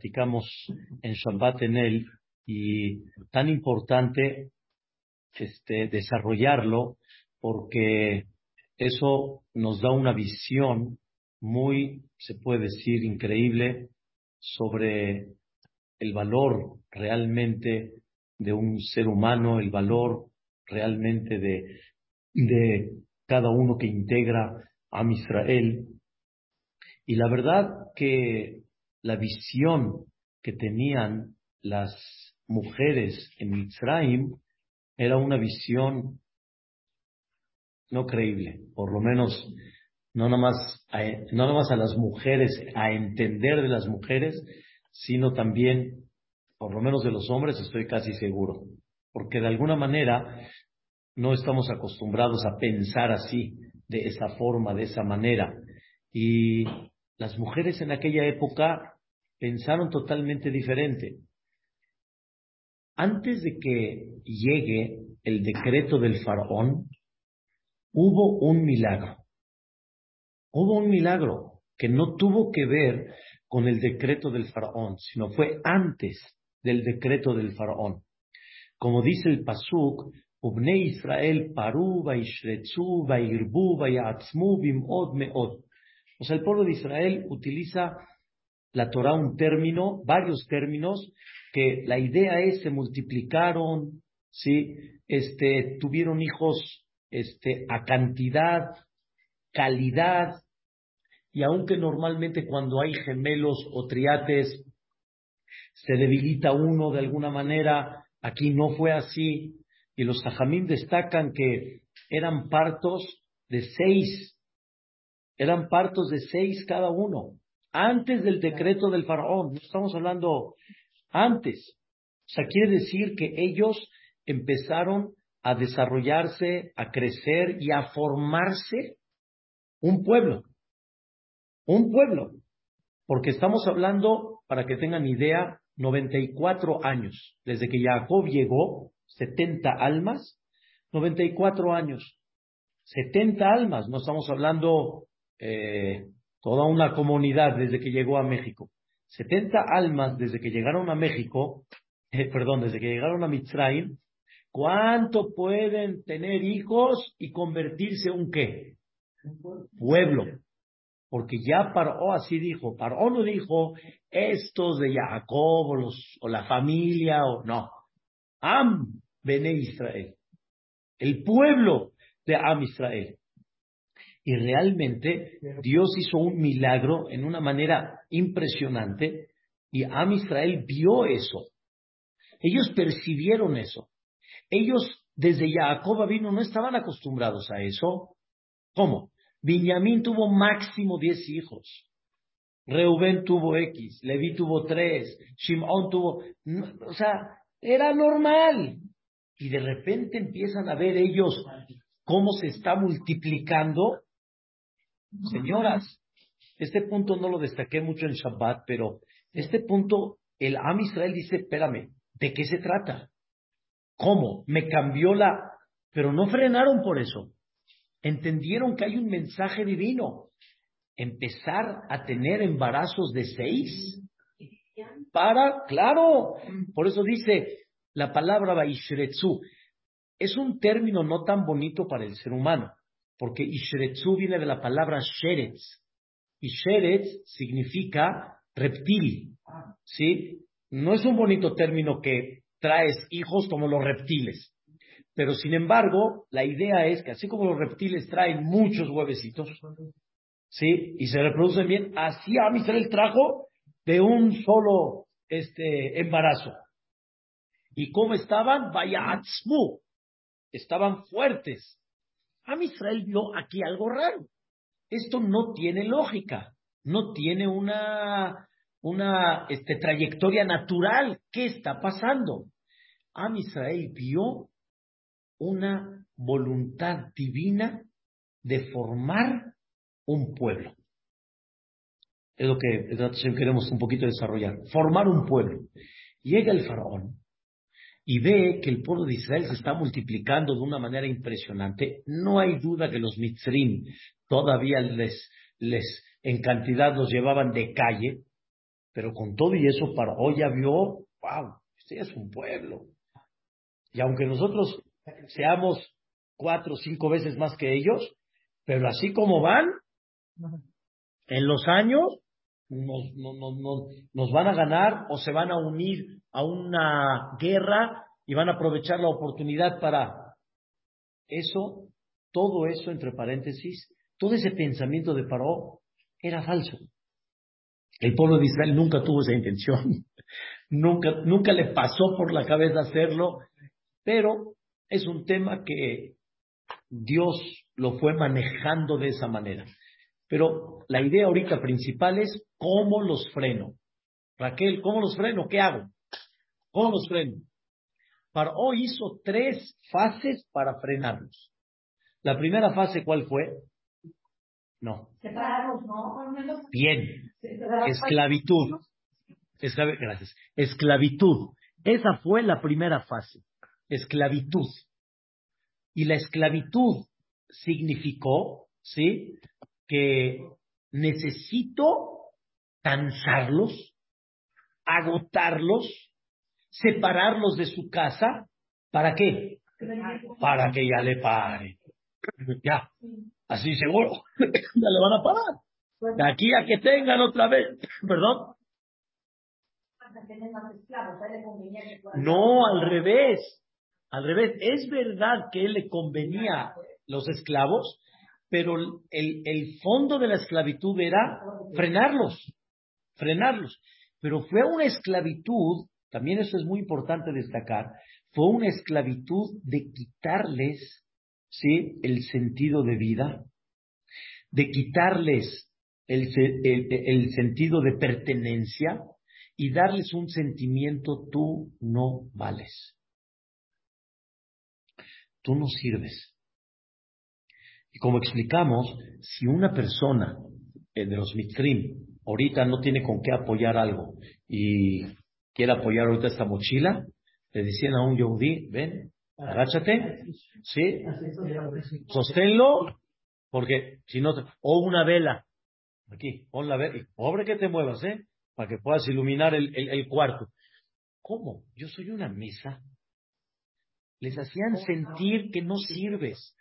platicamos en Shabbat en él y tan importante este, desarrollarlo porque eso nos da una visión muy, se puede decir, increíble sobre el valor realmente de un ser humano, el valor realmente de, de cada uno que integra a Israel. Y la verdad que la visión que tenían las mujeres en Mitzrayim era una visión no creíble, por lo menos no nomás, a, no nomás a las mujeres, a entender de las mujeres, sino también, por lo menos de los hombres, estoy casi seguro, porque de alguna manera no estamos acostumbrados a pensar así, de esa forma, de esa manera. Y las mujeres en aquella época pensaron totalmente diferente. Antes de que llegue el decreto del faraón, hubo un milagro. Hubo un milagro que no tuvo que ver con el decreto del faraón, sino fue antes del decreto del faraón. Como dice el Pasuk, Ubne Israel paru vaishretzu vairbu vayatzmu bimod meod. O sea, el pueblo de Israel utiliza la Torah un término, varios términos, que la idea es se multiplicaron, ¿sí? este, tuvieron hijos este, a cantidad, calidad, y aunque normalmente cuando hay gemelos o triates se debilita uno de alguna manera, aquí no fue así, y los tajamín destacan que eran partos de seis, eran partos de seis cada uno, antes del decreto del faraón, no estamos hablando antes. O sea, quiere decir que ellos empezaron a desarrollarse, a crecer y a formarse un pueblo. Un pueblo. Porque estamos hablando, para que tengan idea, 94 años. Desde que Jacob llegó, 70 almas, 94 años. 70 almas, no estamos hablando eh, toda una comunidad desde que llegó a México. 70 almas desde que llegaron a México, eh, perdón, desde que llegaron a Mitzrayim, ¿Cuánto pueden tener hijos y convertirse un qué? Pueblo. Porque ya Paró así dijo. Paró no dijo estos de Jacob o, los, o la familia o no. Am Bene Israel. El pueblo de Am Israel. Y realmente Dios hizo un milagro en una manera impresionante y Am Israel vio eso. Ellos percibieron eso. Ellos desde Jacob vino no estaban acostumbrados a eso. ¿Cómo? Benjamín tuvo máximo diez hijos. Reubén tuvo X, Leví tuvo tres, Shimón tuvo... O sea, era normal. Y de repente empiezan a ver ellos cómo se está multiplicando. Señoras, este punto no lo destaqué mucho en Shabbat, pero este punto, el Am Israel dice, espérame, ¿de qué se trata? ¿Cómo? Me cambió la... Pero no frenaron por eso. Entendieron que hay un mensaje divino. Empezar a tener embarazos de seis. Para, claro. Por eso dice la palabra Baishretsu. Es un término no tan bonito para el ser humano. Porque Ishretsu viene de la palabra Sheretz. Y Sheretz significa reptil. ¿Sí? No es un bonito término que traes hijos como los reptiles. Pero sin embargo, la idea es que así como los reptiles traen muchos huevecitos, ¿sí? Y se reproducen bien, así Amisrael trajo de un solo este, embarazo. ¿Y cómo estaban? Vaya Estaban fuertes. Amisrael vio aquí algo raro. Esto no tiene lógica, no tiene una una este, trayectoria natural. ¿Qué está pasando? Am Israel vio una voluntad divina de formar un pueblo. Es lo que queremos un poquito desarrollar. Formar un pueblo. Llega el faraón y ve que el pueblo de Israel se está multiplicando de una manera impresionante. No hay duda que los mitzrim todavía les, les en cantidad los llevaban de calle, Pero con todo y eso, Paró ya vio, wow, este es un pueblo. Y aunque nosotros seamos cuatro o cinco veces más que ellos, pero así como van, en los años nos, nos, van a ganar o se van a unir a una guerra y van a aprovechar la oportunidad para eso, todo eso entre paréntesis, todo ese pensamiento de Paró era falso. El pueblo de Israel nunca tuvo esa intención, nunca, nunca le pasó por la cabeza hacerlo, pero es un tema que Dios lo fue manejando de esa manera. Pero la idea ahorita principal es cómo los freno. Raquel, ¿cómo los freno? ¿Qué hago? ¿Cómo los freno? Paró hizo tres fases para frenarlos. La primera fase, ¿cuál fue? No. ¿no? Bien. Esclavitud. Gracias. Esclavitud. Esa fue la primera fase. Esclavitud. Y la esclavitud significó, ¿sí? Que necesito cansarlos, agotarlos, separarlos de su casa. ¿Para qué? Para que ya le pare. Ya. Así seguro. ya le van a parar. De aquí a que tengan otra vez. ¿Perdón? No, al revés. Al revés, es verdad que él le convenía los esclavos, pero el, fondo de la esclavitud era frenarlos, frenarlos. Pero fue una esclavitud, también eso es muy importante destacar, fue una esclavitud de quitarles ¿sí? el sentido de vida, de quitarles el, sentido de pertenencia y darles un sentimiento tú no vales tú no sirves. Y como explicamos, si una persona eh, de los mitrim ahorita no tiene con qué apoyar algo y quiere apoyar ahorita esta mochila, le decían a un yehudí, ven, agáchate, ¿sí? Sosténlo, porque si no, o una vela, aquí, pon la vela, y pobre que te muevas, ¿eh? Para que puedas iluminar el, el cuarto. ¿Cómo? Yo soy una mesa les hacían sentir que no sirves.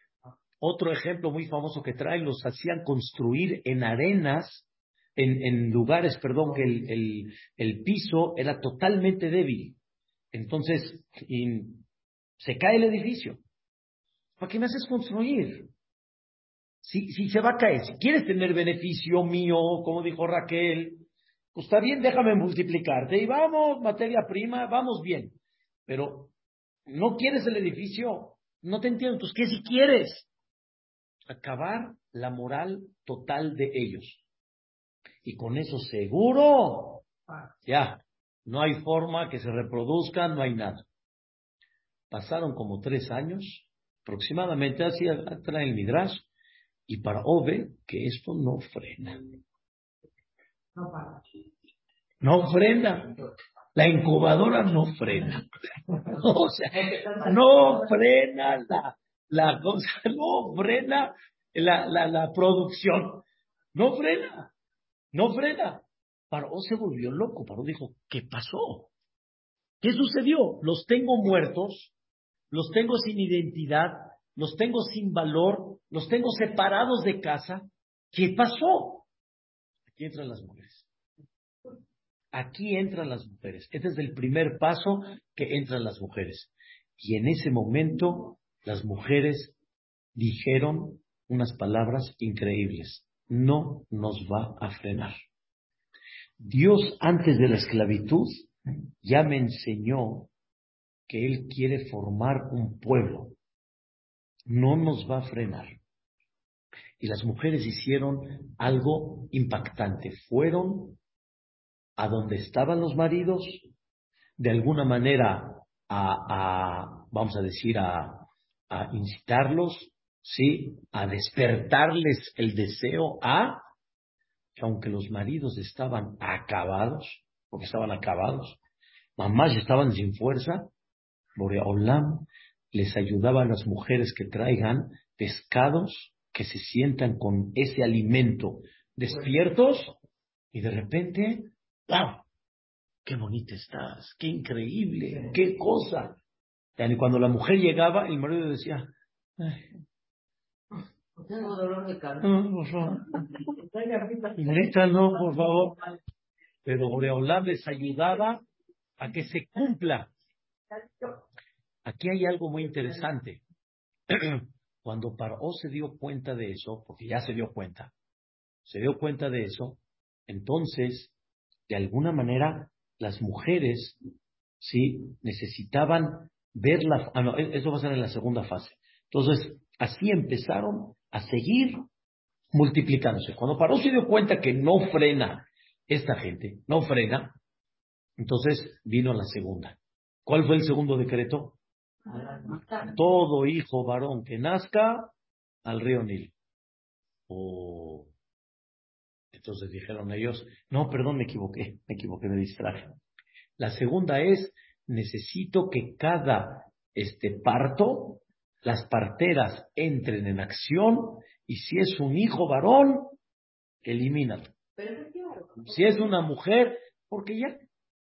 Otro ejemplo muy famoso que traen, los hacían construir en arenas, en, lugares, perdón, que el, el, piso era totalmente débil. Entonces, se cae el edificio. ¿Para qué me haces construir? Si, si se va a caer, si quieres tener beneficio mío, como dijo Raquel, pues está bien, déjame multiplicarte y vamos, materia prima, vamos bien. Pero no quieres el edificio, no te entiendo, pues ¿qué si quieres? Acabar la moral total de ellos. Y con eso seguro, ya, no hay forma que se reproduzcan, no hay nada. Pasaron como tres años, aproximadamente así atrás el Midrash, y para Ove que esto no frena. No frena. La incubadora no frena. O sea, no frena la, la cosa, no frena la, la, la producción. No frena. No frena. Paró se volvió loco. Paró dijo, ¿qué pasó? ¿Qué sucedió? Los tengo muertos, los tengo sin identidad, los tengo sin valor, los tengo separados de casa. ¿Qué pasó? Aquí entran las mujeres. Aquí entran las mujeres. Este es el primer paso que entran las mujeres. Y en ese momento las mujeres dijeron unas palabras increíbles. No nos va a frenar. Dios antes de la esclavitud ya me enseñó que Él quiere formar un pueblo. No nos va a frenar. Y las mujeres hicieron algo impactante. Fueron a donde estaban los maridos, de alguna manera a, vamos a decir, a, a, incitarlos, ¿sí? A despertarles el deseo a, que aunque los maridos estaban acabados, porque estaban acabados, mamás estaban sin fuerza, Boreolam les ayudaba a las mujeres que traigan pescados, que se sientan con ese alimento despiertos, y de repente ¡Wow! ¡Qué bonita estás! ¡Qué increíble! ¡Qué cosa! Y cuando la mujer llegaba, el marido decía, tengo dolor de cabeza. No, por favor. no, por favor. Pero Boreolam les ayudaba a que se cumpla. Aquí hay algo muy interesante. Cuando Paró se dio cuenta de eso, porque ya se dio cuenta, se dio cuenta de eso, entonces, de alguna manera, las mujeres, sí, necesitaban ver la... Ah, no, e-, eso va a ser en la segunda fase. Entonces, así empezaron a seguir multiplicándose. Cuando Paró se dio cuenta que no frena esta gente, no frena, entonces vino la segunda. ¿Cuál fue el segundo decreto? Todo hijo varón que nazca al río Nil. Oh. Entonces dijeron ellos, no, perdón, me equivoqué, me equivoqué, me distraje. La segunda es, necesito que cada este parto las parteras entren en acción y si es un hijo varón, elimínalo. Si es una mujer, porque ya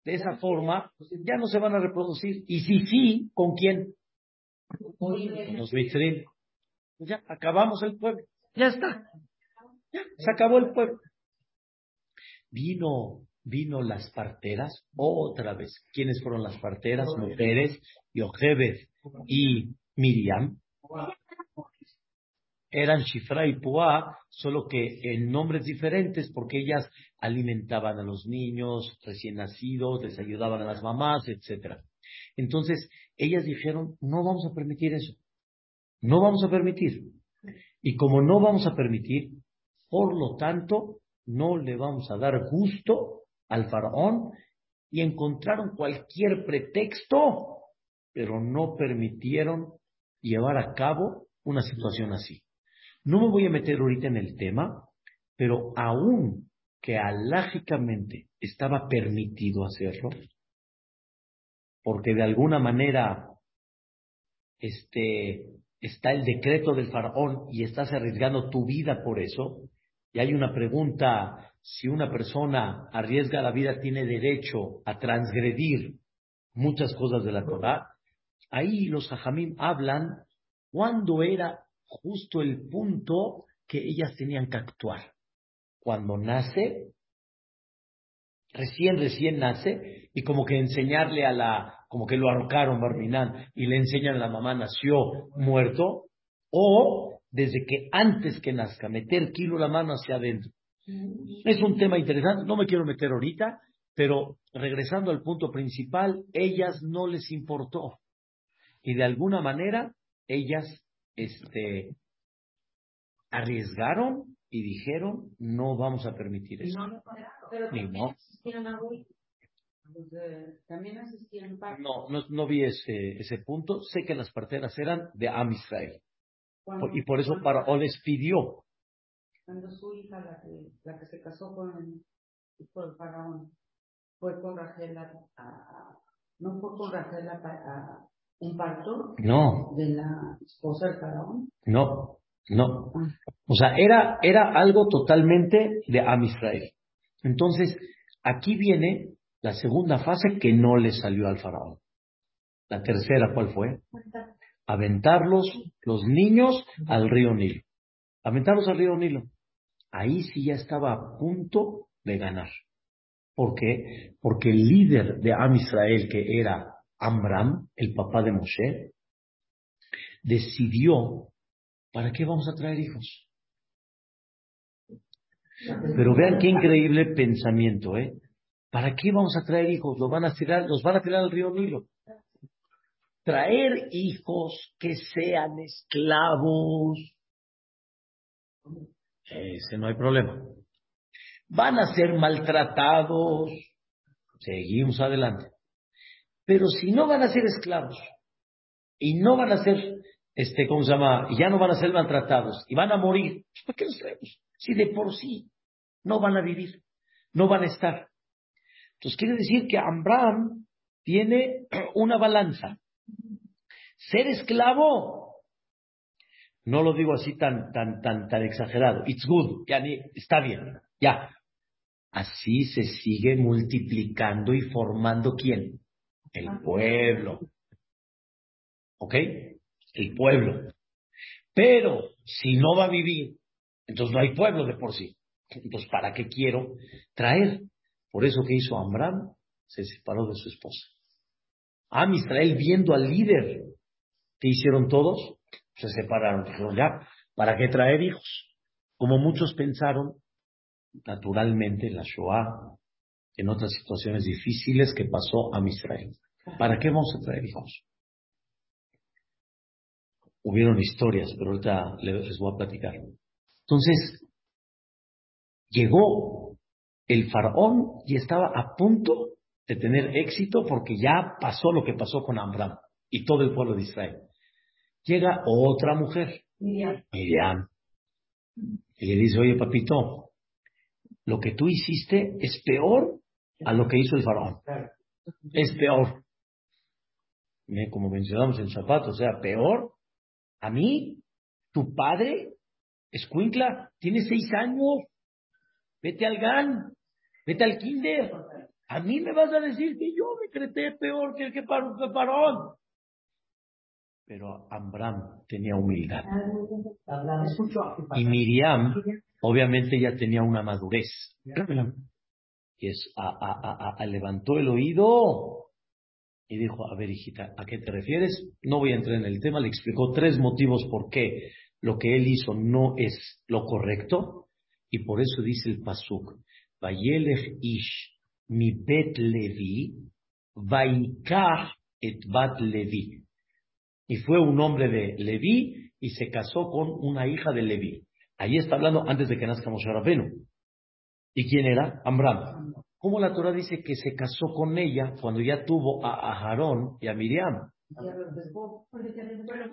de esa forma ya no se van a reproducir. Y si sí, ¿con quién? Con los vitrin. Ya acabamos el pueblo. Ya está. Ya, se acabó el pueblo. Vino, vino las parteras otra vez. ¿Quiénes fueron las parteras? Mujeres, Yochebed y Miriam, eran Shifra y Puá, solo que en nombres diferentes porque ellas alimentaban a los niños recién nacidos, les ayudaban a las mamás, etc. Entonces, ellas dijeron, no vamos a permitir eso. No vamos a permitir. Y como no vamos a permitir, por lo tanto, no le vamos a dar gusto al faraón y encontraron cualquier pretexto, pero no permitieron llevar a cabo una situación así. No me voy a meter ahorita en el tema, pero aún que alágicamente estaba permitido hacerlo, porque de alguna manera este, está el decreto del faraón y estás arriesgando tu vida por eso, y hay una pregunta, si una persona arriesga la vida, tiene derecho a transgredir muchas cosas de la Torah, ahí los hajamim hablan cuándo era justo el punto que ellas tenían que actuar. Cuando nace, recién, recién nace, y como que enseñarle a la, como que lo arrocaron Barminán, y le enseñan a la mamá nació muerto, o desde que antes que nazca, meter kilo la mano hacia adentro. Es un tema interesante, no me quiero meter ahorita, pero regresando al punto principal, ellas no les importó. Y de alguna manera ellas este, arriesgaron y dijeron, no vamos a permitir eso. No, no. No, no, no vi ese, ese punto. Sé que las parteras eran de Am Israel. y por eso para, o les pidió. Cuando su hija, la que, la que se casó con el, con el faraón, fue con Rachel a, no fue con Rachel a, un parto no. de la esposa del faraón? No, no. O sea, era, era algo totalmente de Am Israel. Entonces, aquí viene la segunda fase que no le salió al faraón. La tercera, ¿cuál fue? Aventarlos, los niños, al río Nilo. Aventarlos al río Nilo. Ahí sí ya estaba a punto de ganar. ¿Por qué? Porque el líder de Am Israel, que era Amram, el papá de Moshe, decidió, ¿para qué vamos a traer hijos? Pero vean qué increíble pensamiento, ¿eh? ¿Para qué vamos a traer hijos? Los van a tirar, los van a tirar al río Nilo. Traer hijos que sean esclavos. Ese no hay problema. Van a ser maltratados. Seguimos adelante. Pero si no van a ser esclavos y no van a ser, este, ¿cómo se llama? Y ya no van a ser maltratados y van a morir, pues, ¿para qué los traemos? Si de por sí no van a vivir, no van a estar. Entonces quiere decir que Abraham tiene una balanza. Ser esclavo, no lo digo así tan, tan, tan, tan exagerado. It's good, ya está bien, ya. Así se sigue multiplicando y formando quién? El pueblo. ¿Ok? El pueblo. Pero si no va a vivir, entonces no hay pueblo de por sí. Entonces, ¿para qué quiero traer? Por eso que hizo Amram, se separó de su esposa. Am Israel viendo al líder que hicieron todos, se separaron. Dijeron, ya, ¿para qué traer hijos? Como muchos pensaron, naturalmente, la Shoah, en otras situaciones difíciles que pasó a Israel. ¿Para qué vamos a traer hijos? Hubieron historias, pero ahorita les voy a platicar. Entonces, llegó el faraón y estaba a punto de tener éxito porque ya pasó lo que pasó con Amram y todo el pueblo de Israel. Llega otra mujer, Miriam. Y le dice, oye papito, lo que tú hiciste es peor a lo que hizo el faraón. Es peor. Como mencionamos en zapato, o sea, peor. A mí, tu padre, Escuincla, tiene seis años. Vete al GAN, vete al kinder. A mí me vas a decir que yo me creté peor que el que paró. Pero Ambram tenía humildad. Y Miriam, obviamente, ya tenía una madurez. Y es, a, a, levantó el oído y dijo, a ver, hijita, ¿a qué te refieres? No voy a entrar en el tema, le explicó tres motivos por qué lo que él hizo no es lo correcto, y por eso dice el Pasuk, Vayelech ish mi bet levi, vaikach et bat levi. Y fue un hombre de Levi y se casó con una hija de Levi. Ahí está hablando antes de que nazca Moshe Rabenu. ¿Y quién era? Amram. ¿Cómo la Torah dice que se casó con ella cuando ya tuvo a Aarón y a Miriam?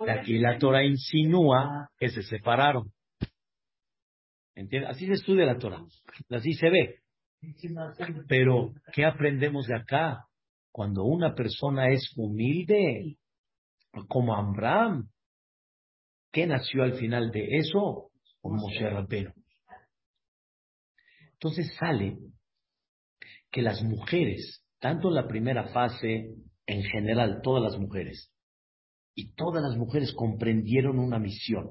Aquí la Torah insinúa que se separaron. ¿Entiendes? Así se estudia la Torah. Así se ve. Pero, ¿qué aprendemos de acá? Cuando una persona es humilde, como Amram, ¿qué nació al final de eso? Como Moshe Rabbeinu. Entonces sale que las mujeres, tanto en la primera fase, en general, todas las mujeres, y todas las mujeres comprendieron una misión.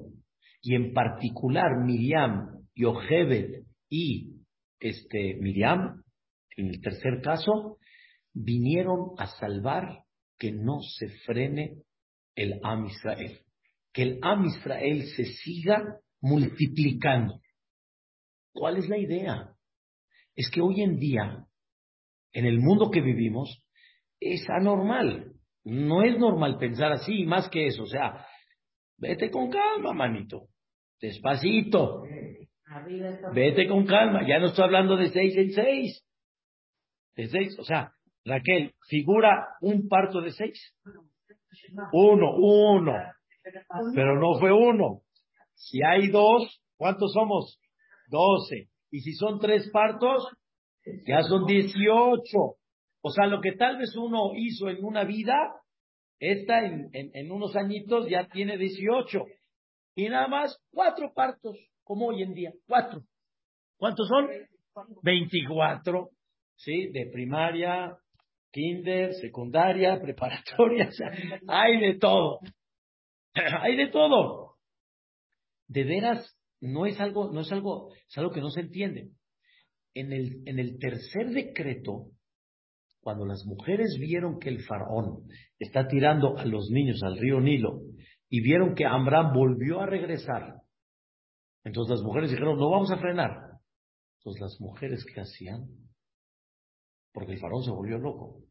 Y en particular Miriam, Yochebed y este, Miriam, en el tercer caso, vinieron a salvar que no se frene el Am Israel. Que el Am Israel se siga multiplicando. ¿Cuál es la idea? Es que hoy en día, en el mundo que vivimos, es anormal. No es normal pensar así, más que eso. O sea, vete con calma, manito. Despacito. Vete con calma, ya no estoy hablando de seis en seis. De seis, o sea, Raquel, figura un parto de seis. Uno, uno. Pero no fue uno. Si hay dos, ¿cuántos somos? Doce. Y si son tres partos, ya son dieciocho. O sea, lo que tal vez uno hizo en una vida, esta en, en unos añitos ya tiene dieciocho. Y nada más cuatro partos como hoy en día. Cuatro. ¿Cuántos son? Veinticuatro. ¿Sí? De primaria, kinder, secundaria, preparatoria. hay de todo. hay de todo. De veras, no es algo, no es algo, es algo que no se entiende. En el, en el tercer decreto, cuando las mujeres vieron que el faraón está tirando a los niños al río Nilo y vieron que Amram volvió a regresar entonces las mujeres dijeron, no vamos a frenar. Entonces las mujeres, ¿qué hacían? Porque el faraón se volvió loco.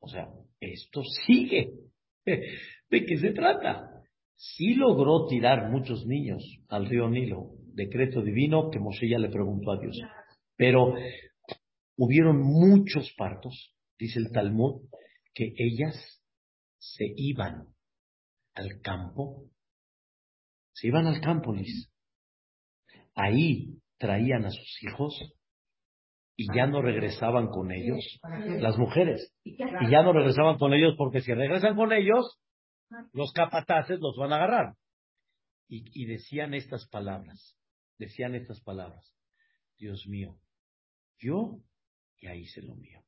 O sea, esto sigue. ¿De qué se trata? Sí logró tirar muchos niños al río Nilo, decreto divino que Moshe ya le preguntó a Dios. Pero hubieron muchos partos, dice el Talmud, que ellas se iban al campo, se iban al campo, Liz, ahí traían a sus hijos y ya no regresaban con ellos, las mujeres, y ya no regresaban con ellos porque si regresan con ellos, los capataces los van a agarrar. Y, decían estas palabras, decían estas palabras, Dios mío, Yo ya hice lo mío.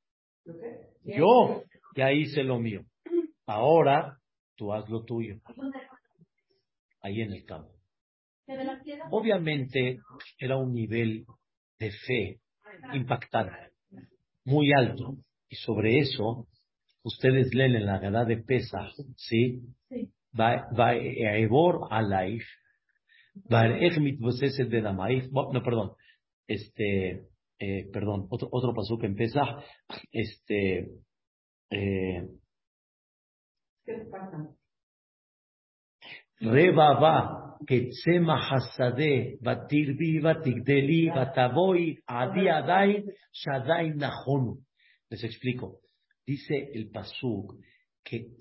Yo ya hice lo mío. Ahora tú haz lo tuyo. Ahí en el campo. Obviamente era un nivel de fe impactante, muy alto. Y sobre eso, ustedes leen en la Gada de Pesa, ¿sí? Va a Ebor Alaif, va a de no, perdón, este, eh, perdón, otro, otro paso que empieza, este, eh, Rebaba, Ketsema Hasade, Batirbi, Batigdeli, Batavoy, Adi Adai, Shadai Nahonu. Les explico. Dice el Pasuk que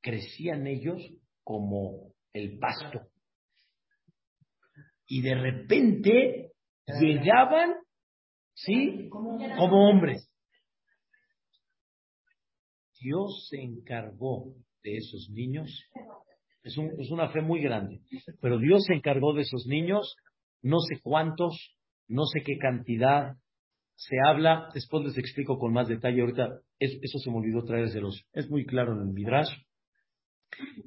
crecían ellos como el pasto. Y de repente llegaban, ¿sí? Como hombres. Dios se encargó de esos niños es, un, es una fe muy grande. Pero Dios se encargó de esos niños, no sé cuántos, no sé qué cantidad. Se habla, después les explico con más detalle. Ahorita, eso se me olvidó traérselos. Es muy claro en el Midrash.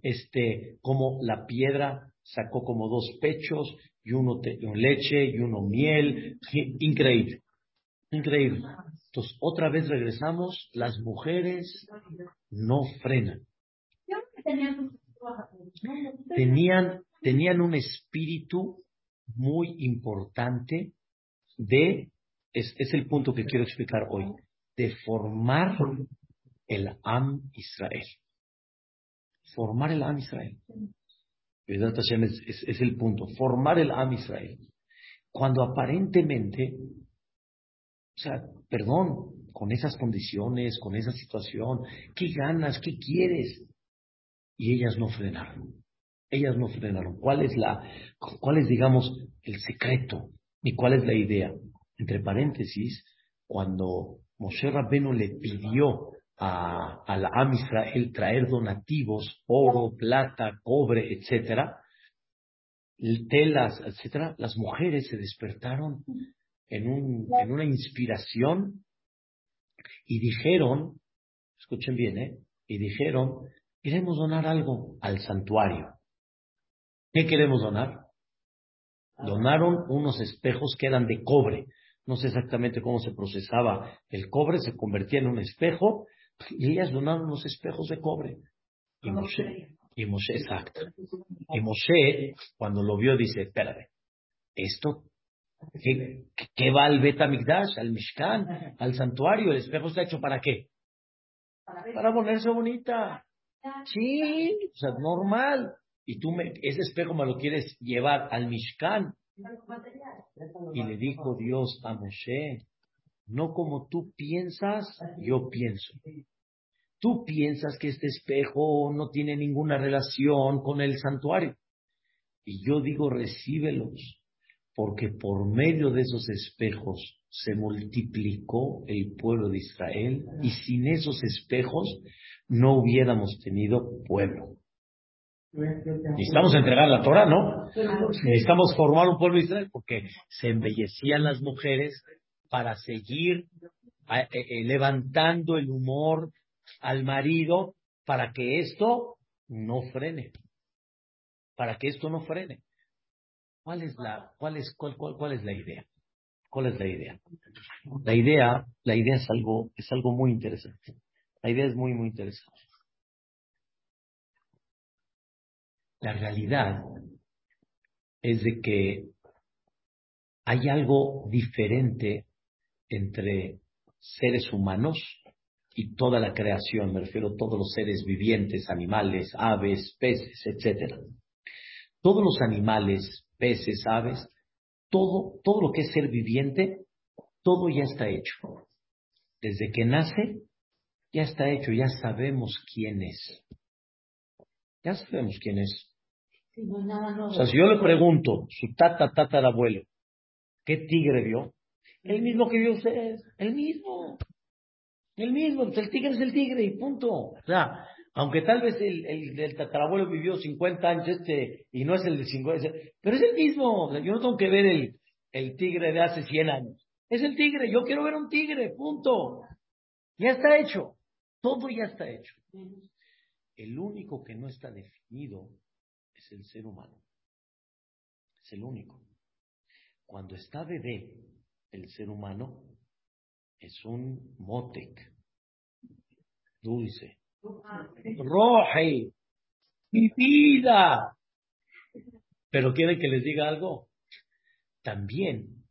Este, como la piedra sacó como dos pechos y uno te, leche y uno miel. Increíble. Increíble. Entonces, otra vez regresamos. Las mujeres no frenan tenían, tenían un espíritu muy importante de, es, es el punto que quiero explicar hoy, de formar el Am Israel. Formar el Am Israel. Es, es, es, el punto, formar el Am Israel. Cuando aparentemente, o sea, perdón, con esas condiciones, con esa situación, ¿qué ganas? ¿Qué quieres? Y ellas no frenaron. Ellas no frenaron. ¿Cuál es la, cuál es, digamos, el secreto y cuál es la idea? Entre paréntesis, cuando Moshe Rabbenu le pidió a, a la Am Israel traer donativos, oro, plata, cobre, etcétera, telas, etcétera, las mujeres se despertaron en, un, en una inspiración y dijeron, escuchen bien, ¿eh? Y dijeron, Queremos donar algo al santuario. ¿Qué queremos donar? Donaron unos espejos que eran de cobre. No sé exactamente cómo se procesaba el cobre, se convertía en un espejo y ellas donaron unos espejos de cobre. Y Moshe, y Moshe, exacto. Y Moshe, cuando lo vio, dice, espérate, esto, ¿qué, qué va al Betamigdash, al Mishkan, al santuario? ¿El espejo está hecho para qué? Para ponerse bonita. Sí, o sea, normal. Y tú, me, ese espejo me lo quieres llevar al Mishkan. Y le dijo Dios a Moshe, no como tú piensas, yo pienso. Tú piensas que este espejo no tiene ninguna relación con el santuario. Y yo digo, recíbelos, porque por medio de esos espejos se multiplicó el pueblo de Israel y sin esos espejos no hubiéramos tenido pueblo. Necesitamos entregar la Torah, ¿no? Necesitamos formar un pueblo de Israel porque se embellecían las mujeres para seguir eh, eh, levantando el humor al marido para que esto no frene. Para que esto no frene. ¿Cuál es la, cuál es, cuál, cuál, cuál es la idea? ¿Cuál es la idea? La idea, la idea es algo, es algo muy interesante. La idea es muy, muy interesante. La realidad es de que hay algo diferente entre seres humanos y toda la creación, me refiero a todos los seres vivientes, animales, aves, peces, etc. Todos los animales, peces, aves, todo, todo lo que es ser viviente, todo ya está hecho. Desde que nace ya está hecho, ya sabemos quién es. Ya sabemos quién es. O sea, si yo le pregunto, su tata, abuelo, ¿qué tigre vio? El mismo que vio usted, el mismo. El mismo, el tigre es el tigre y punto. O sea, aunque tal vez el, el, tatarabuelo vivió 50 años este y no es el de 50, pero es el mismo. yo no tengo que ver el, el tigre de hace 100 años. Es el tigre, yo quiero ver un tigre, punto. Ya está hecho. Todo ya está hecho. El único que no está definido es el ser humano. Es el único. Cuando está bebé, el ser humano es un motec, dulce, roje, mi vida. Pero quiere que les diga algo. También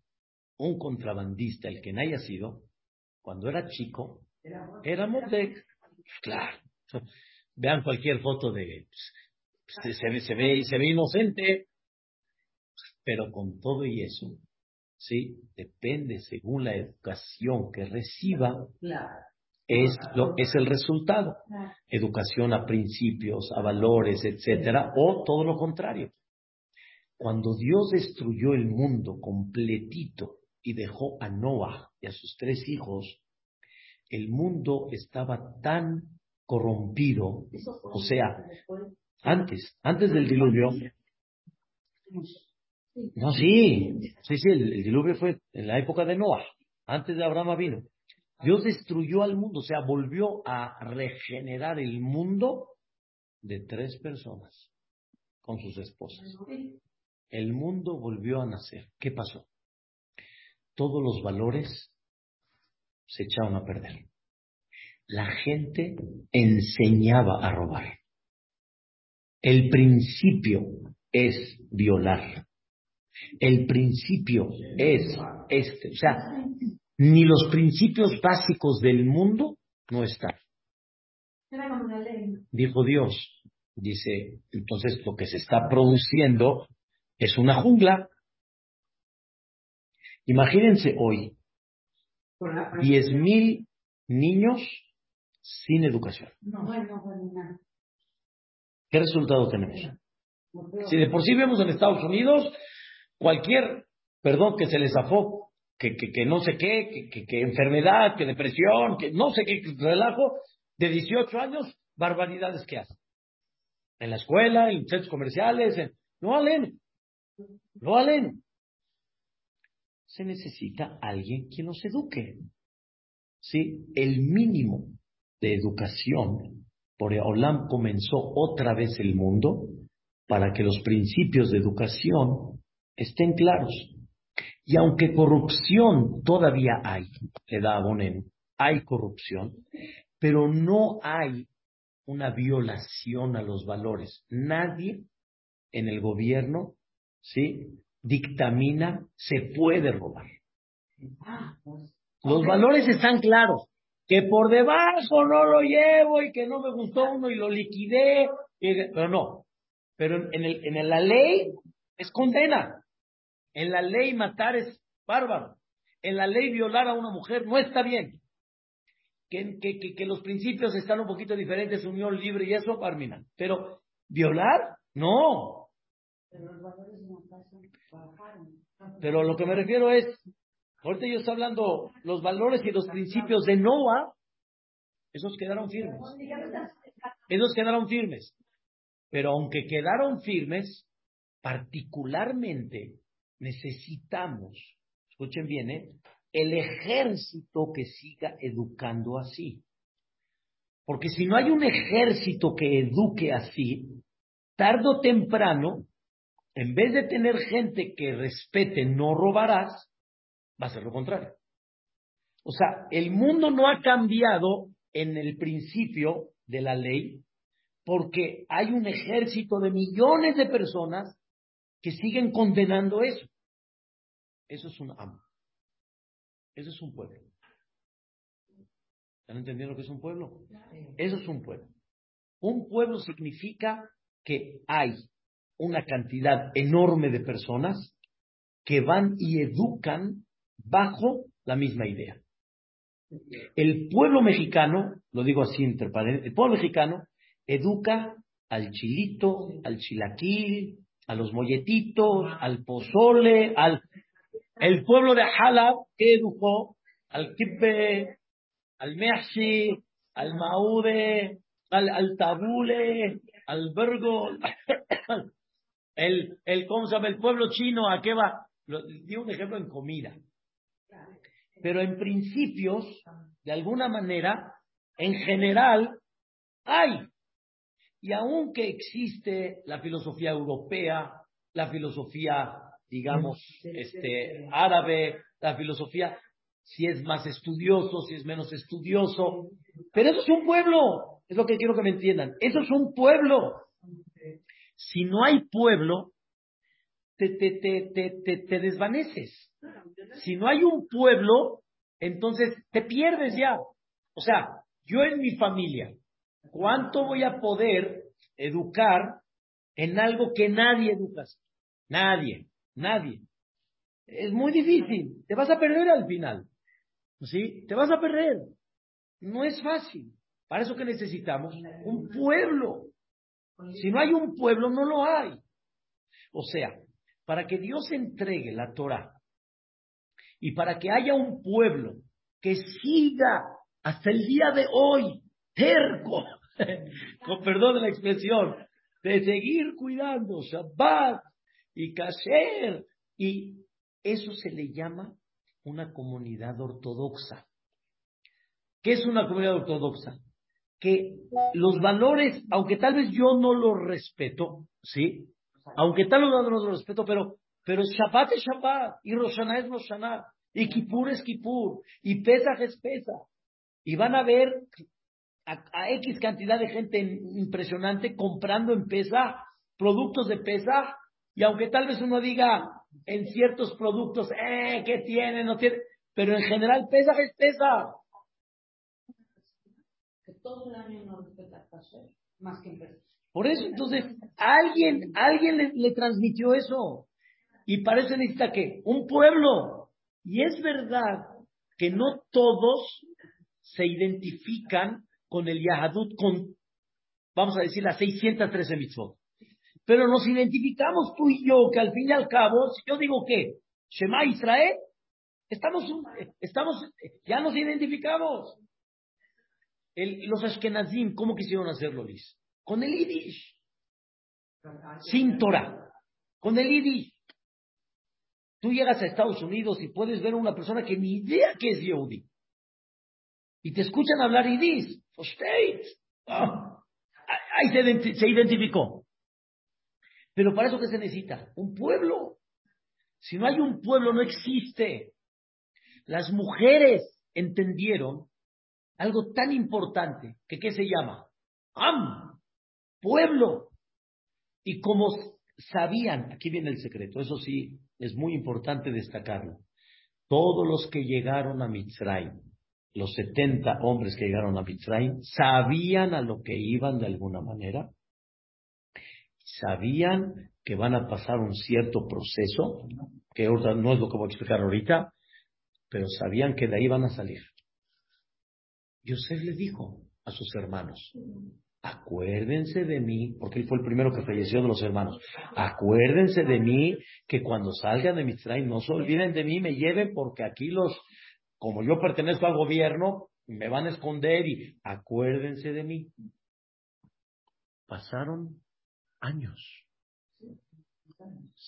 un contrabandista, el que no haya sido, cuando era chico, era motec. Claro. Vean cualquier foto de pues, se, se, ve se ve inocente, pero con todo y eso, sí, depende según la educación que reciba, es lo es el resultado. Educación a principios, a valores, etcétera, o todo lo contrario. Cuando Dios destruyó el mundo completito y dejó a Noah y a sus tres hijos, el mundo estaba tan corrompido, o sea, antes, antes del diluvio. No, sí, sí, sí, el, diluvio fue en la época de Noah, antes de Abraham vino. Dios destruyó al mundo, o sea, volvió a regenerar el mundo de tres personas con sus esposas. El mundo volvió a nacer. ¿Qué pasó? Todos los valores se echaron a perder la gente enseñaba a robar. El principio es violar. El principio es este. O sea, ni los principios básicos del mundo no están. Dijo Dios. Dice, entonces lo que se está produciendo es una jungla. Imagínense hoy, diez mil niños sin educación. ¿Qué resultado tenemos? Si de por sí vemos en Estados Unidos cualquier, perdón, que se les zafó, que, que, no sé qué, que, que, enfermedad, que depresión, que no sé qué relajo, de 18 años, barbaridades que hacen. En la escuela, en centros comerciales, no valen, no valen. Se necesita alguien que nos eduque. ¿Sí? El mínimo de educación, por Olam comenzó otra vez el mundo para que los principios de educación estén claros. Y aunque corrupción todavía hay, le da Bonen, hay corrupción, pero no hay una violación a los valores. Nadie en el gobierno, ¿sí? Dictamina, se puede robar. Los valores están claros que por debajo no lo llevo y que no me gustó uno y lo liquidé, pero no. Pero en, el, en la ley es condena. En la ley matar es bárbaro. En la ley violar a una mujer no está bien. Que, que, que, los principios están un poquito diferentes, unión libre y eso, Parmina. Pero violar, no. Pero lo que me refiero es, Ahorita yo estoy hablando los valores y los principios de Noah, esos quedaron firmes. Esos quedaron firmes. Pero aunque quedaron firmes, particularmente necesitamos, escuchen bien, ¿eh? el ejército que siga educando así. Porque si no hay un ejército que eduque así, tarde o temprano, en vez de tener gente que respete no robarás, va a ser lo contrario. O sea, el mundo no ha cambiado en el principio de la ley porque hay un ejército de millones de personas que siguen condenando eso. Eso es un amo. Eso es un pueblo. ¿Están entendiendo lo que es un pueblo? Eso es un pueblo. Un pueblo significa que hay una cantidad enorme de personas que van y educan bajo la misma idea. El pueblo mexicano, lo digo así entre paréntesis, el pueblo mexicano educa al chilito, al chilaquil, a los molletitos, al pozole, al el pueblo de Halab que educó al kippe, al meashi, al maude, al, tabule, al vergo, el, el, ¿cómo se llama? El pueblo chino, ¿a qué va? Lo, un ejemplo en comida. Pero en principios, de alguna manera, en general, hay. Y aunque existe la filosofía europea, la filosofía, digamos, este, árabe, la filosofía, si es más estudioso, si es menos estudioso, pero eso es un pueblo, es lo que quiero que me entiendan, eso es un pueblo. Si no hay pueblo, te, te, te, te, desvaneces. Si no hay un pueblo, entonces te pierdes ya. O sea, yo en mi familia, ¿cuánto voy a poder educar en algo que nadie educa? Nadie, nadie. Es muy difícil. Te vas a perder al final. ¿Sí? Te vas a perder. No es fácil. Para eso que necesitamos un pueblo. Si no hay un pueblo, no lo hay. O sea, para que Dios entregue la Torah y para que haya un pueblo que siga hasta el día de hoy terco, con perdón de la expresión, de seguir cuidando Shabbat y Kasher, y eso se le llama una comunidad ortodoxa. ¿Qué es una comunidad ortodoxa? Que los valores, aunque tal vez yo no los respeto, ¿sí? Aunque tal vez no los respeto, pero, pero Shabbat es Shabbat, y Roshaná es Roshaná, y Kippur es Kippur, y Pesach es Pesach. Y van a ver a, X cantidad de gente impresionante comprando en Pesach, productos de Pesach, y aunque tal vez uno diga en ciertos productos, eh, ¿qué tiene? No tiene, pero en general Pesach es Pesach. Que todo el año no respeta más que en por eso, entonces, alguien, alguien le, transmitió eso. Y parece necesita que un pueblo. Y es verdad que no todos se identifican con el Yahadut, con, vamos a decir, las 613 mitzvot. Pero nos identificamos tú y yo, que al fin y al cabo, si yo digo que Shema Israel, estamos, estamos, ya nos identificamos. los Ashkenazim, ¿cómo quisieron hacerlo, Liz? con el Yiddish. Sin Torah. Con el Yiddish. Tú llegas a Estados Unidos y puedes ver a una persona que ni idea que es Yehudi. Y te escuchan hablar Yiddish. Ah, ahí se, se identificó. Pero para eso que se necesita un pueblo. Si no hay un pueblo, no existe. Las mujeres entendieron algo tan importante que ¿qué se llama? Am pueblo. Y como sabían, aquí viene el secreto, eso sí, es muy importante destacarlo. Todos los que llegaron a Mitzrayim, los 70 hombres que llegaron a Mitzrayim, sabían a lo que iban de alguna manera, sabían que van a pasar un cierto proceso, que no es lo que voy a explicar ahorita, pero sabían que de ahí van a salir. Yosef le dijo a sus hermanos, acuérdense de mí, porque él fue el primero que falleció de los hermanos, acuérdense de mí, que cuando salgan de Mitzrayim no se olviden de mí, me lleven, porque aquí los, como yo pertenezco al gobierno, me van a esconder y acuérdense de mí. Pasaron años.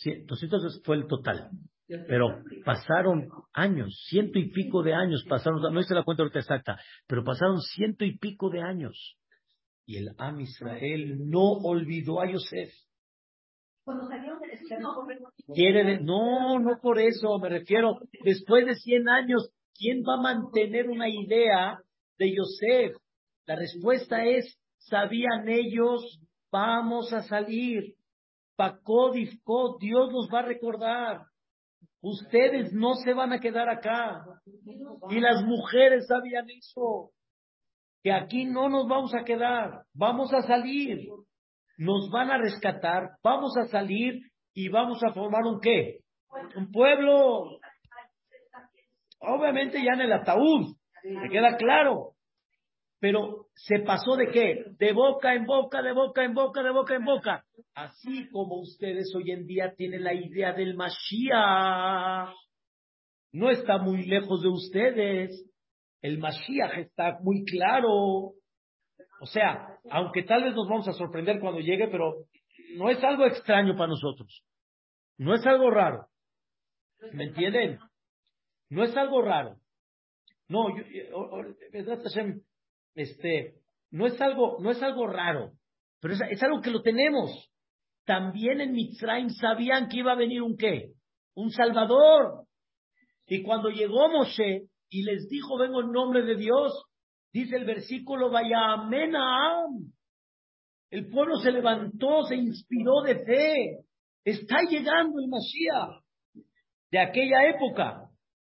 Entonces fue el total. Pero pasaron años, ciento y pico de años pasaron, no hice la cuenta ahorita exacta, pero pasaron ciento y pico de años. Y el Am Israel no olvidó a Yosef. Cuando salieron del Quiere no, no por eso, me refiero, después de 100 años, ¿quién va a mantener una idea de Yosef? La respuesta es, sabían ellos, vamos a salir. Pacodifco, Dios los va a recordar. Ustedes no se van a quedar acá. Y las mujeres sabían eso que aquí no nos vamos a quedar, vamos a salir, nos van a rescatar, vamos a salir y vamos a formar un qué? Un pueblo. Obviamente ya en el ataúd, me queda claro. Pero se pasó de qué? De boca en boca, de boca en boca, de boca en boca. Así como ustedes hoy en día tienen la idea del Mashiach. No está muy lejos de ustedes el Mashiach está muy claro. O sea, aunque tal vez nos vamos a sorprender cuando llegue, pero no es algo extraño para nosotros. No es algo raro. ¿Me entienden? No es algo raro. No, yo, este, no es algo, no es algo raro, pero es, es, algo que lo tenemos. También en Mitzrayim sabían que iba a venir un qué, un Salvador. Y cuando llegó Moshe y les dijo, vengo en nombre de Dios, dice el versículo, vaya amenam. El pueblo se levantó, se inspiró de fe. Está llegando el Mashiach de aquella época.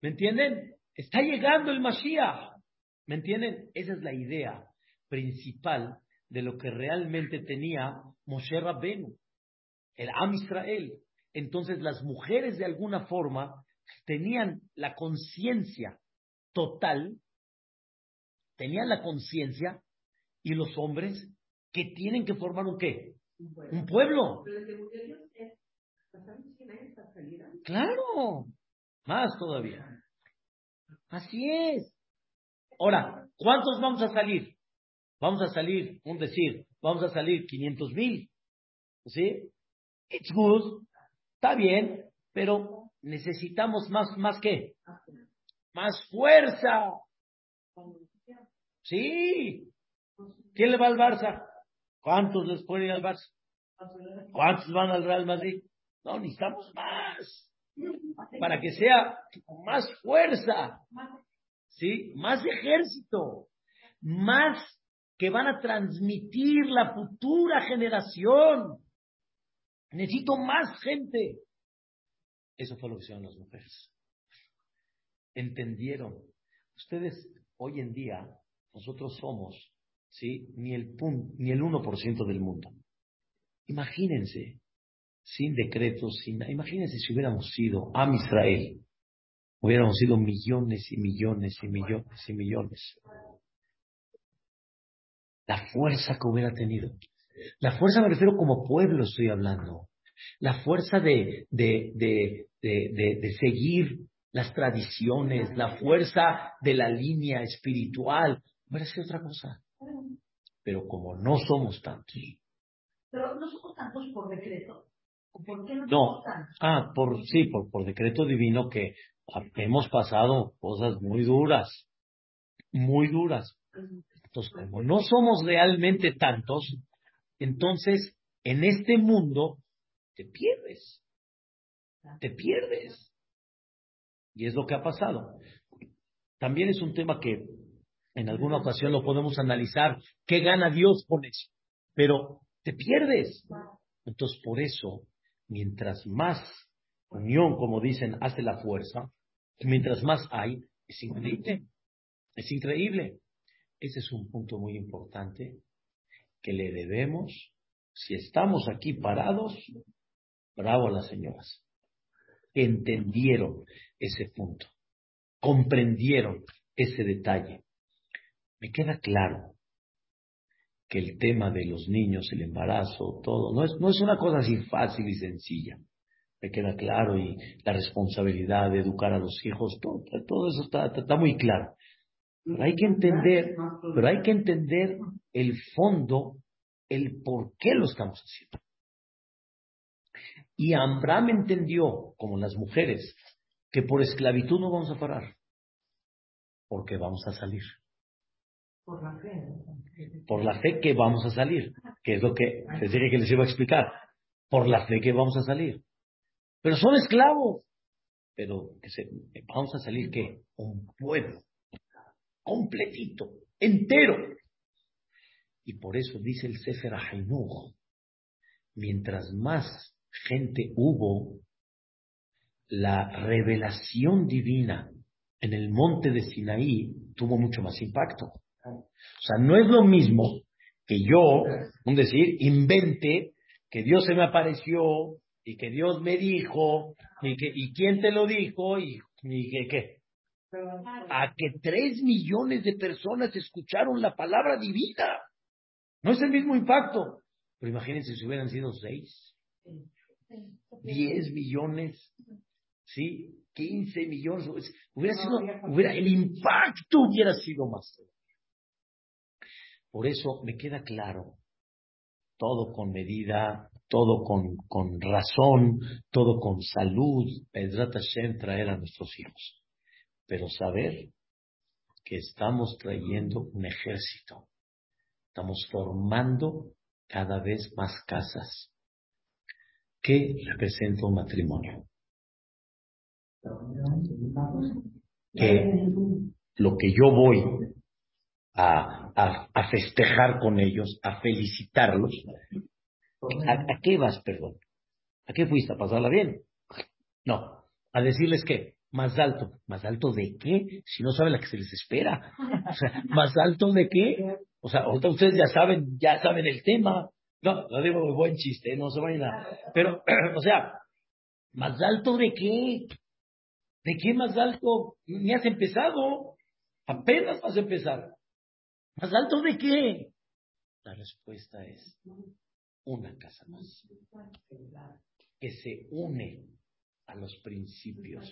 ¿Me entienden? Está llegando el Mashiach. ¿Me entienden? Esa es la idea principal de lo que realmente tenía Moshe Rabbenu, el Am Israel. Entonces las mujeres de alguna forma tenían la conciencia total, tenían la conciencia y los hombres que tienen que formar un qué? Un pueblo. Claro, más todavía. Así es. Ahora, ¿cuántos vamos a salir? Vamos a salir, un decir, vamos a salir 500 mil. ¿Sí? It's good, está bien, pero necesitamos más, más qué? Más fuerza. Sí. ¿Quién le va al Barça? ¿Cuántos les pueden ir al Barça? ¿Cuántos van al Real Madrid? No, necesitamos más. Para que sea más fuerza. ¿Sí? Más ejército. Más que van a transmitir la futura generación. Necesito más gente. Eso fue lo que hicieron las mujeres. Entendieron. Ustedes, hoy en día, nosotros somos, ¿sí? Ni el, ni el 1% del mundo. Imagínense, sin decretos, sin, imagínense si hubiéramos sido a Israel, hubiéramos sido millones y millones y millones y millones. La fuerza que hubiera tenido. La fuerza me refiero como pueblo estoy hablando. La fuerza de, de, de, de, seguir las tradiciones, la fuerza de la línea espiritual. Hubiera sido otra cosa. Pero como no somos tantos. Pero no somos tantos por decreto. No, ah, por, sí, por, por decreto divino que hemos pasado cosas muy duras, muy duras. Entonces, como no somos realmente tantos, entonces en este mundo te pierdes, te pierdes. Y es lo que ha pasado. También es un tema que en alguna ocasión lo podemos analizar. ¿Qué gana Dios con eso? Pero te pierdes. Entonces, por eso mientras más unión, como dicen, hace la fuerza, mientras más hay, es increíble. Es increíble. Ese es un punto muy importante que le debemos, si estamos aquí parados, bravo a las señoras, entendieron ese punto, comprendieron ese detalle. Me queda claro que el tema de los niños, el embarazo, todo, no es, no es una cosa así fácil y sencilla. Me queda claro y la responsabilidad de educar a los hijos, todo, todo eso está, está muy claro. Pero hay que entender, pero hay que entender el fondo, el por qué lo estamos haciendo. Y Abraham entendió, como las mujeres, que por esclavitud no vamos a parar, porque vamos a salir. Por la fe. Por la fe que vamos a salir, que es lo que les dije que les iba a explicar. Por la fe que vamos a salir. Pero son esclavos. Pero que se, vamos a salir que un pueblo completito, entero. Y por eso dice el Sefer Hainuch, mientras más gente hubo, la revelación divina en el monte de Sinaí tuvo mucho más impacto. O sea, no es lo mismo que yo, un decir, invente que Dios se me apareció y que Dios me dijo y que y quién te lo dijo y, y que qué. A que tres millones de personas escucharon la palabra divina. No es el mismo impacto. Pero imagínense si hubieran sido seis, diez millones, sí, quince millones. Hubiera sido, hubiera, el impacto hubiera sido más. Por eso me queda claro, todo con medida, todo con, razón, todo con salud, Hashem traer a nuestros hijos. Pero saber que estamos trayendo un ejército. Estamos formando cada vez más casas. ¿Qué representa un matrimonio? Que lo que yo voy a, a, festejar con ellos, a felicitarlos, ¿a, qué vas, perdón? ¿A qué fuiste? ¿A pasarla bien? No, a decirles que más alto. ¿Más alto de qué? Si no saben la que se les espera. O sea, ¿más alto de qué? O sea, ahorita ustedes ya saben, ya saben el tema. No, no digo buen chiste, no se vayan a... Pero, o sea, ¿más alto de qué? ¿De qué más alto? Ni has empezado. Apenas vas a empezar. ¿Más alto de qué? La respuesta es una casa más. Que se une a los principios,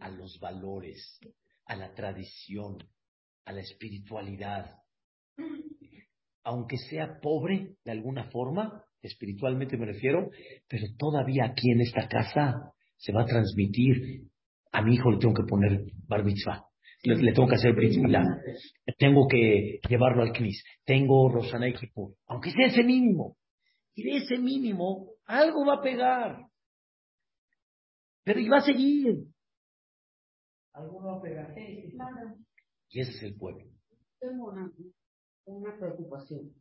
a los valores, a la tradición, a la espiritualidad. Aunque sea pobre de alguna forma, espiritualmente me refiero, pero todavía aquí en esta casa se va a transmitir. A mi hijo le tengo que poner bar mitzvah, le, tengo que hacer brit tengo que llevarlo al knis, tengo Rosana y aunque sea ese mínimo. Y de ese mínimo algo va a pegar. Pero iba a seguir. Alguno pegar. Y ese es el pueblo. Tengo una, una preocupación.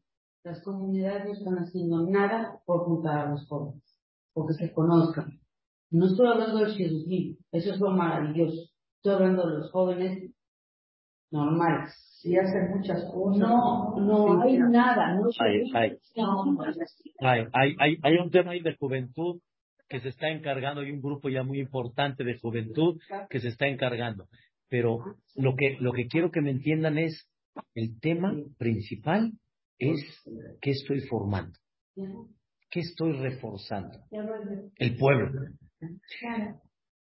Las comunidades no están haciendo nada por juntar a los jóvenes, porque se conozcan. No estoy hablando del Shidujim, eso es lo maravilloso. Estoy hablando de los jóvenes normales. Sí, hacen muchas cosas. No, no hay nada. No hay, hay. hay, hay, hay, hay un tema ahí de juventud que se está encargando, hay un grupo ya muy importante de juventud que se está encargando. Pero lo que, lo que quiero que me entiendan es, el tema principal es qué estoy formando, qué estoy reforzando. El pueblo.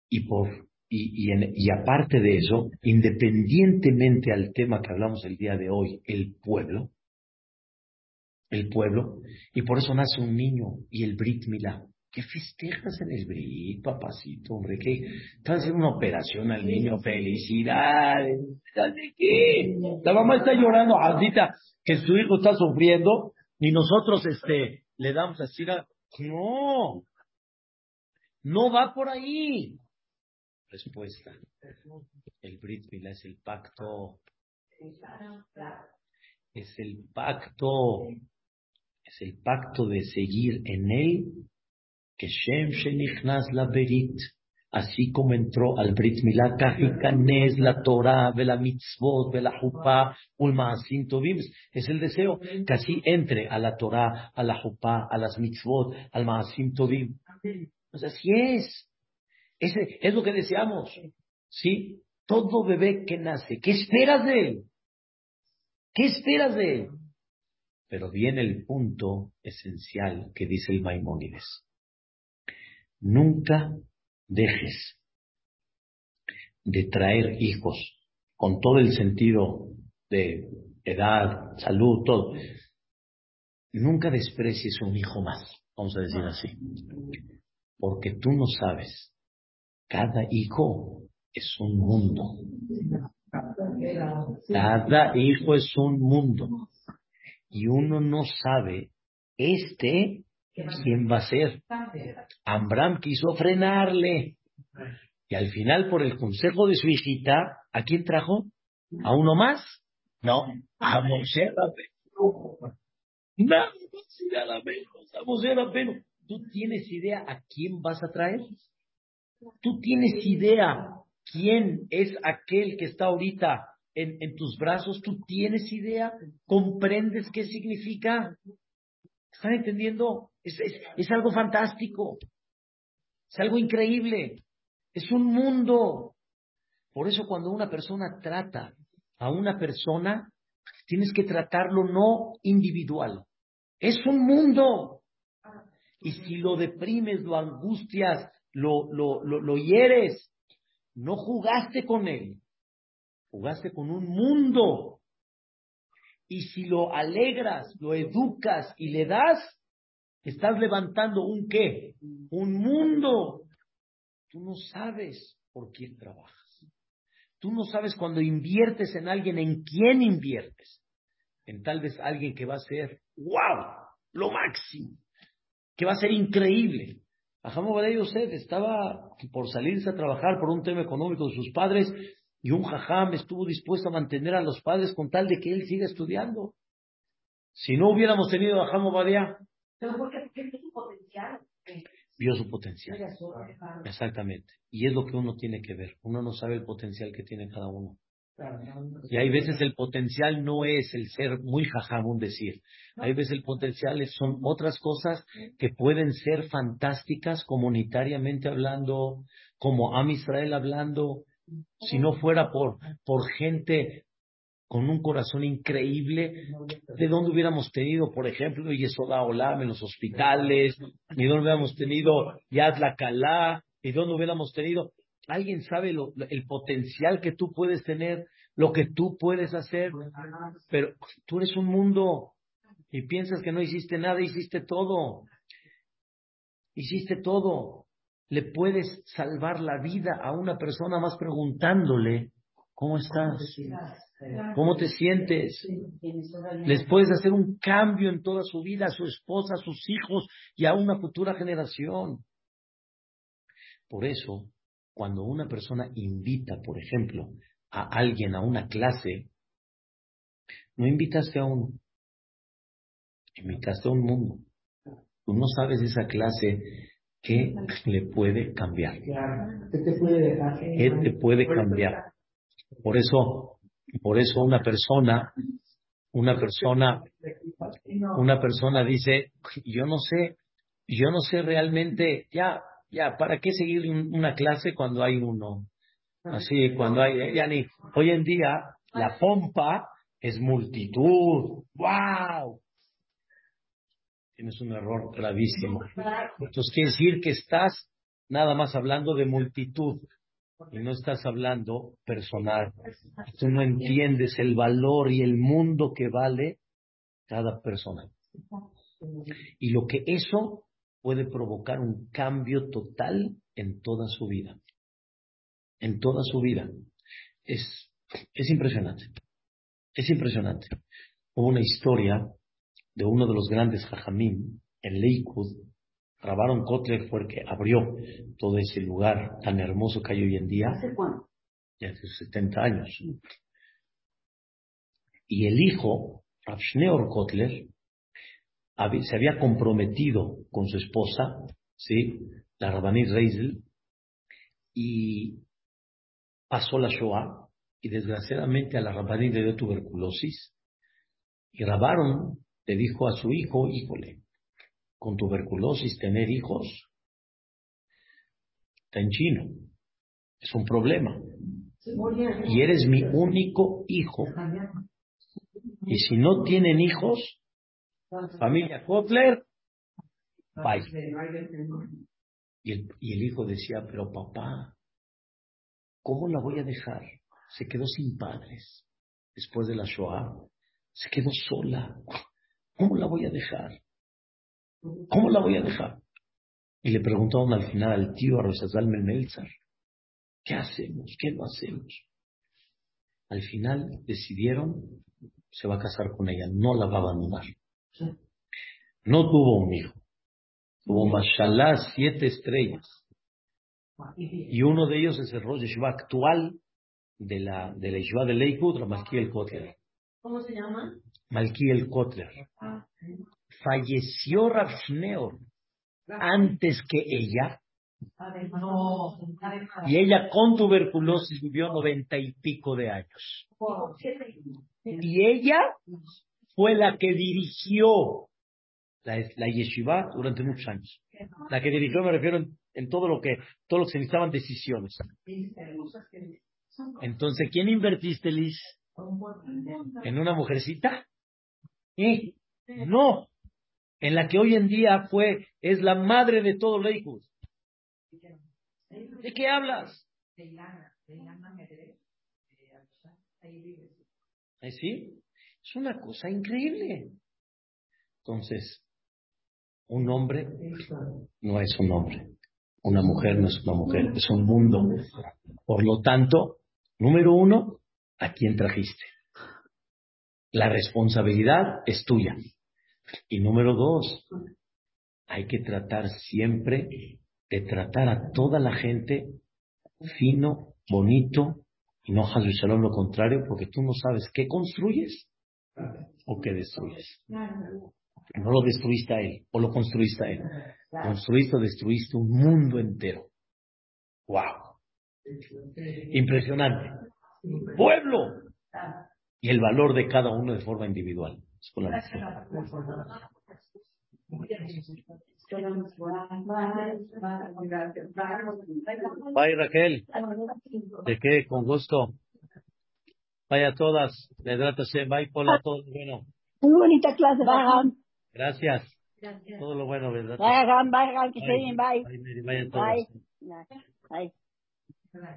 Y, por, y, y, y aparte de eso, independientemente al tema que hablamos el día de hoy, el pueblo, el pueblo, y por eso nace un niño y el Brit Milá. ¿Qué festejas en el brillo, papacito? Hombre, ¿qué? Estás haciendo una operación al niño. ¡Felicidades! ¿De qué? La mamá está llorando, Aldita, que su hijo está sufriendo y nosotros este, le damos así a... No, no va por ahí. Respuesta. El Brit Milá es el pacto. Es el pacto. Es el pacto de seguir en él que Shem Shenichnas la Berit, así como entró al Brit Milá, Kahikanes, la Torah, la Mitzvot, la Jupá, Ulmaasim Tovim, es el deseo que así entre a la Torah, a la Jupá, a las Mitzvot, al Maasim Tovim. Pues así es. Es lo que deseamos. ¿Sí? Todo bebé que nace, ¿qué esperas de él? ¿Qué esperas de él? Pero viene el punto esencial que dice el Maimónides. Nunca dejes de traer hijos con todo el sentido de edad, salud, todo. Nunca desprecies un hijo más, vamos a decir así. Porque tú no sabes, cada hijo es un mundo. Cada hijo es un mundo. Y uno no sabe, este ¿quién va a ser? Amram quiso frenarle. Y al final, por el consejo de su hijita, ¿a quién trajo? ¿A uno más? No, a Moshe Nada a Moshe ¿Tú tienes idea a quién vas a traer? ¿Tú tienes idea quién es aquel que está ahorita en, en tus brazos? ¿Tú tienes idea? ¿Comprendes qué significa? ¿Están entendiendo? Es, algo fantástico. Es algo increíble. Es un mundo. Por eso cuando una persona trata a una persona, tienes que tratarlo no individual. Es un mundo. Y si lo deprimes, lo angustias, lo, lo, lo, lo hieres, no jugaste con él. Jugaste con un mundo. Y si lo alegras, lo educas y le das, estás levantando un qué? Un mundo. Tú no sabes por quién trabajas. Tú no sabes cuando inviertes en alguien, en quién inviertes. En tal vez alguien que va a ser, wow, lo máximo, que va a ser increíble. Ajamo de Yosef estaba por salirse a trabajar por un tema económico de sus padres y un jajam estuvo dispuesto a mantener a los padres con tal de que él siga estudiando. Si no hubiéramos tenido a Jamo Badía, potencial. vio su potencial. Exactamente. Y es lo que uno tiene que ver. Uno no sabe el potencial que tiene cada uno. Y hay veces el potencial no es el ser muy jajam, decir. Hay veces el potencial son otras cosas que pueden ser fantásticas comunitariamente hablando, como Am Israel hablando, si no fuera por, por gente con un corazón increíble, ¿de dónde hubiéramos tenido, por ejemplo, Yesoda Olam en los hospitales? ¿Y dónde hubiéramos tenido Yad La Calá? ¿Y dónde hubiéramos tenido? ¿Alguien sabe lo, el potencial que tú puedes tener, lo que tú puedes hacer? Pero tú eres un mundo y piensas que no hiciste nada, hiciste todo. Hiciste todo. Le puedes salvar la vida a una persona más preguntándole, ¿cómo estás? ¿Cómo te sientes? Les puedes hacer un cambio en toda su vida, a su esposa, a sus hijos y a una futura generación. Por eso, cuando una persona invita, por ejemplo, a alguien a una clase, no invitaste a uno, invitaste a un mundo. Tú no sabes esa clase qué le puede cambiar. ¿Qué te puede dejar? ¿Qué te puede cambiar? Por eso por eso una persona, una persona, una persona dice, yo no sé, yo no sé realmente, ya, ya, ¿para qué seguir una clase cuando hay uno? Así, cuando hay, ya ni, hoy en día, la pompa es multitud, wow. Tienes un error gravísimo. Entonces quiere decir que estás nada más hablando de multitud y no estás hablando personal. Tú no entiendes el valor y el mundo que vale cada persona. Y lo que eso puede provocar un cambio total en toda su vida. En toda su vida. Es, es impresionante. Es impresionante. Hubo una historia de uno de los grandes jajamín en Leikud, Rabaron Kotler fue el que abrió todo ese lugar tan hermoso que hay hoy en día. ¿Hace cuánto? Ya hace 70 años. Y el hijo, Rav Kotler, se había comprometido con su esposa, ¿sí? la Rabanit Reisel, y pasó la Shoah, y desgraciadamente a la Rabanit le dio tuberculosis, y Rabaron le dijo a su hijo, híjole, con tuberculosis tener hijos está en chino. Es un problema. Y eres mi único hijo. Y si no tienen hijos, familia Kotler, bye. Y el, y el hijo decía, pero papá, ¿cómo la voy a dejar? Se quedó sin padres después de la Shoah. Se quedó sola. ¿Cómo la voy a dejar? ¿Cómo la voy a dejar? Y le preguntaron al final al tío Arrozazal Melzar, ¿qué hacemos? ¿Qué no hacemos? Al final decidieron, se va a casar con ella, no la va a abandonar. No tuvo un hijo. Tuvo, mashallah, siete estrellas. Y uno de ellos es el Rosh Yeshiva actual de la, de la Yeshiva de Leikud, Malki el Kotler. ¿Cómo se llama? Malki el Kotler. Falleció Rav antes que ella. Y ella con tuberculosis vivió noventa y pico de años. Y ella fue la que dirigió la, la yeshiva durante muchos años. La que dirigió, me refiero en, todo lo que, todo lo que se necesitaban decisiones. Entonces, ¿quién invertiste, Liz? ¿En una mujercita? ¿Eh? No, en la que hoy en día fue, es la madre de todo Leikus. ¿De qué hablas? ¿Eh, ¿Sí? Es una cosa increíble. Entonces, un hombre no es un hombre. Una mujer no es una mujer, es un mundo. Por lo tanto, Número uno, ¿a quién trajiste? La responsabilidad es tuya. Y número dos, hay que tratar siempre de tratar a toda la gente fino, bonito, y no Shalom lo contrario, porque tú no sabes qué construyes o qué destruyes. No lo destruiste a él, o lo construiste a él. Construiste o destruiste un mundo entero. ¡Wow! Impresionante. Pueblo. Y el valor de cada uno de forma individual. Bye Raquel. ¿De qué? Con gusto. Vaya todas. Le Bye Pola. Todo lo bueno. Muy bonita clase. Bye. Gracias. Todo lo bueno, ¿verdad? Bye, bye, bye, que se bien, bye. Bye, Bye, Bye. Bye.